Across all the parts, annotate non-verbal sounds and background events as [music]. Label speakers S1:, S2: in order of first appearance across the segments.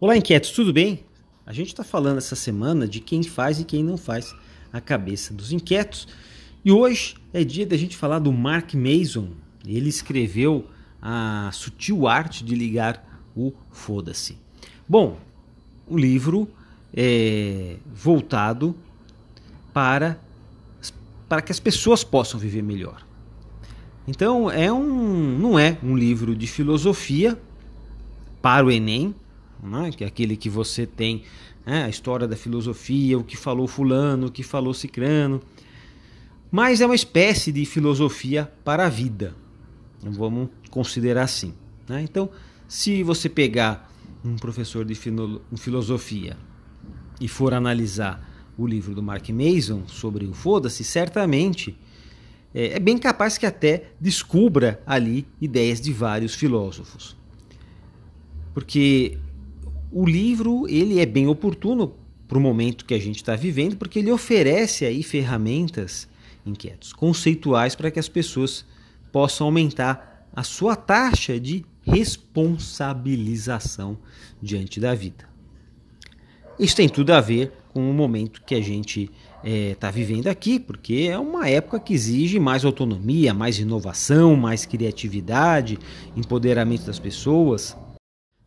S1: Olá, inquietos, tudo bem? A gente está falando essa semana de quem faz e quem não faz a cabeça dos inquietos. E hoje é dia da gente falar do Mark Mason. Ele escreveu a sutil arte de ligar o foda-se. Bom, o livro é voltado para, para que as pessoas possam viver melhor. Então é um, não é um livro de filosofia para o Enem, né? que é aquele que você tem né? a história da filosofia, o que falou fulano, o que falou cicrano, mas é uma espécie de filosofia para a vida, vamos considerar assim. Né? Então, se você pegar um professor de filosofia e for analisar o livro do Mark Mason sobre o foda-se, certamente é, é bem capaz que até descubra ali ideias de vários filósofos. Porque o livro ele é bem oportuno para o momento que a gente está vivendo, porque ele oferece aí ferramentas inquietos, conceituais para que as pessoas possam aumentar a sua taxa de responsabilização diante da vida. Isso tem tudo a ver com o momento que a gente está é, tá vivendo aqui, porque é uma época que exige mais autonomia, mais inovação, mais criatividade, empoderamento das pessoas.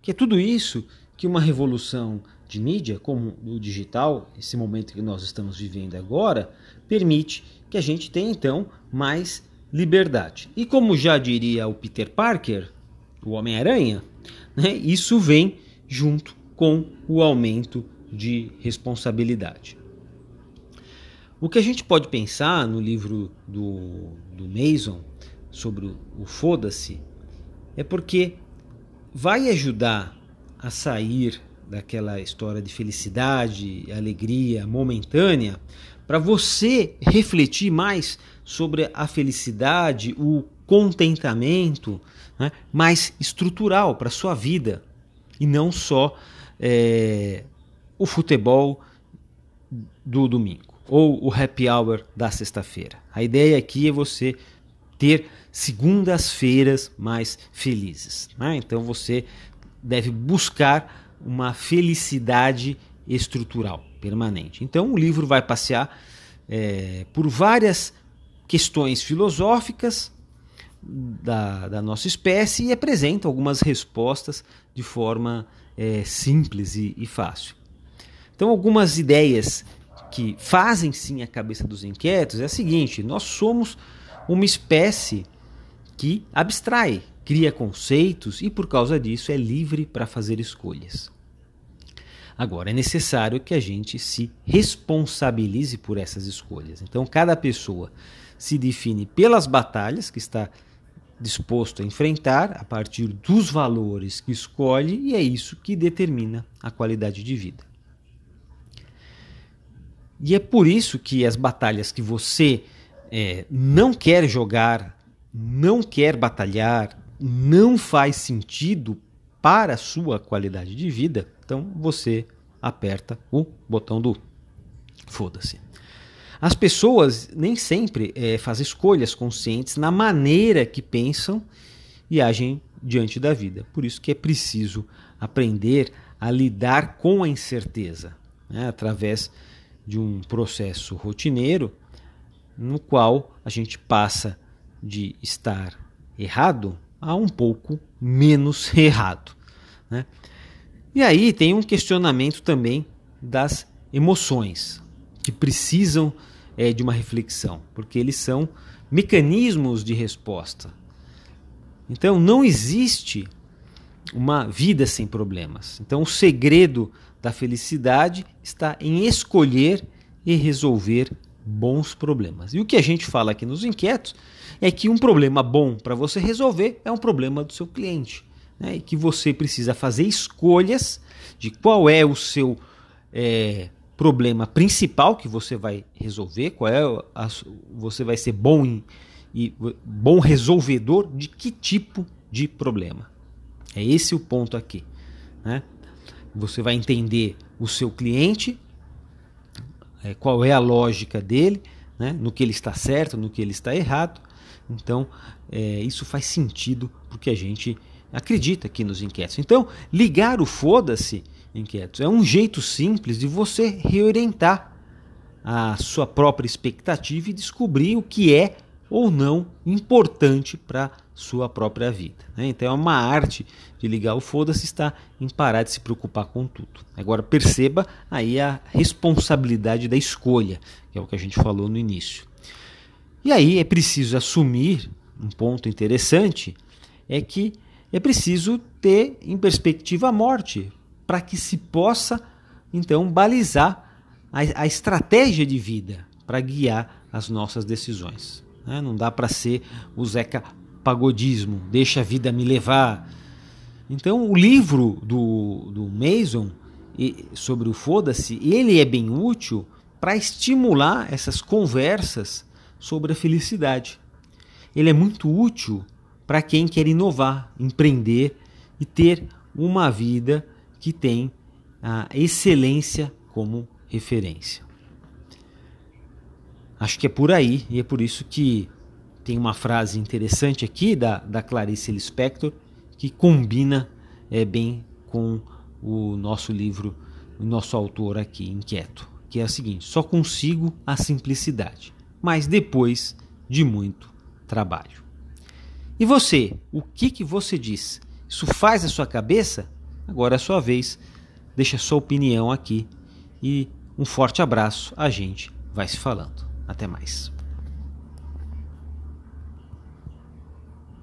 S1: Que é tudo isso que uma revolução de mídia, como o digital, esse momento que nós estamos vivendo agora, permite que a gente tenha então mais liberdade. E como já diria o Peter Parker, o Homem-Aranha, né, isso vem junto com o aumento de responsabilidade. O que a gente pode pensar no livro do, do Mason sobre o, o foda-se é porque vai ajudar a sair daquela história de felicidade, alegria momentânea, para você refletir mais sobre a felicidade, o contentamento né, mais estrutural para a sua vida e não só é, o futebol do domingo ou o happy hour da sexta-feira. A ideia aqui é você ter segundas-feiras mais felizes. Né? Então você deve buscar uma felicidade estrutural, permanente. Então o livro vai passear é, por várias questões filosóficas da, da, nossa espécie e apresenta algumas respostas de forma é, simples e, e fácil. Então, algumas ideias que fazem sim a cabeça dos inquietos é a seguinte: nós somos uma espécie que abstrai, cria conceitos e, por causa disso, é livre para fazer escolhas. Agora, é necessário que a gente se responsabilize por essas escolhas. Então, cada pessoa se define pelas batalhas que está disposto a enfrentar a partir dos valores que escolhe e é isso que determina a qualidade de vida. E é por isso que as batalhas que você é, não quer jogar, não quer batalhar, não faz sentido para a sua qualidade de vida, então você aperta o botão do foda-se. As pessoas nem sempre é, fazem escolhas conscientes na maneira que pensam e agem diante da vida. Por isso que é preciso aprender a lidar com a incerteza, né, através de um processo rotineiro no qual a gente passa de estar errado a um pouco menos [laughs] errado. Né? E aí tem um questionamento também das emoções, que precisam é, de uma reflexão, porque eles são mecanismos de resposta. Então não existe uma vida sem problemas. Então o segredo da felicidade está em escolher e resolver bons problemas. E o que a gente fala aqui nos inquietos é que um problema bom para você resolver é um problema do seu cliente. Né? E que você precisa fazer escolhas de qual é o seu é, problema principal que você vai resolver, qual é a, você vai ser bom em, e bom resolvedor de que tipo de problema. É esse o ponto aqui. Né? Você vai entender o seu cliente, é, qual é a lógica dele, né? no que ele está certo, no que ele está errado. Então, é, isso faz sentido porque a gente acredita aqui nos inquéritos. Então, ligar o foda-se inquietos. É um jeito simples de você reorientar a sua própria expectativa e descobrir o que é ou não importante para sua própria vida. Né? Então é uma arte de ligar o foda-se está em parar de se preocupar com tudo. Agora perceba aí a responsabilidade da escolha, que é o que a gente falou no início. E aí é preciso assumir um ponto interessante é que é preciso ter em perspectiva a morte para que se possa então balizar a, a estratégia de vida para guiar as nossas decisões. Né? Não dá para ser o Zeca Pagodismo, deixa a vida me levar. Então o livro do, do Mason sobre o foda-se, ele é bem útil para estimular essas conversas sobre a felicidade. Ele é muito útil para quem quer inovar, empreender e ter uma vida que tem a excelência como referência. Acho que é por aí, e é por isso que tem uma frase interessante aqui da, da Clarice Lispector que combina é, bem com o nosso livro, o nosso autor aqui, Inquieto, que é a seguinte: só consigo a simplicidade, mas depois de muito trabalho. E você, o que, que você diz? Isso faz a sua cabeça? Agora é a sua vez. Deixa a sua opinião aqui e um forte abraço. A gente vai se falando. Até mais.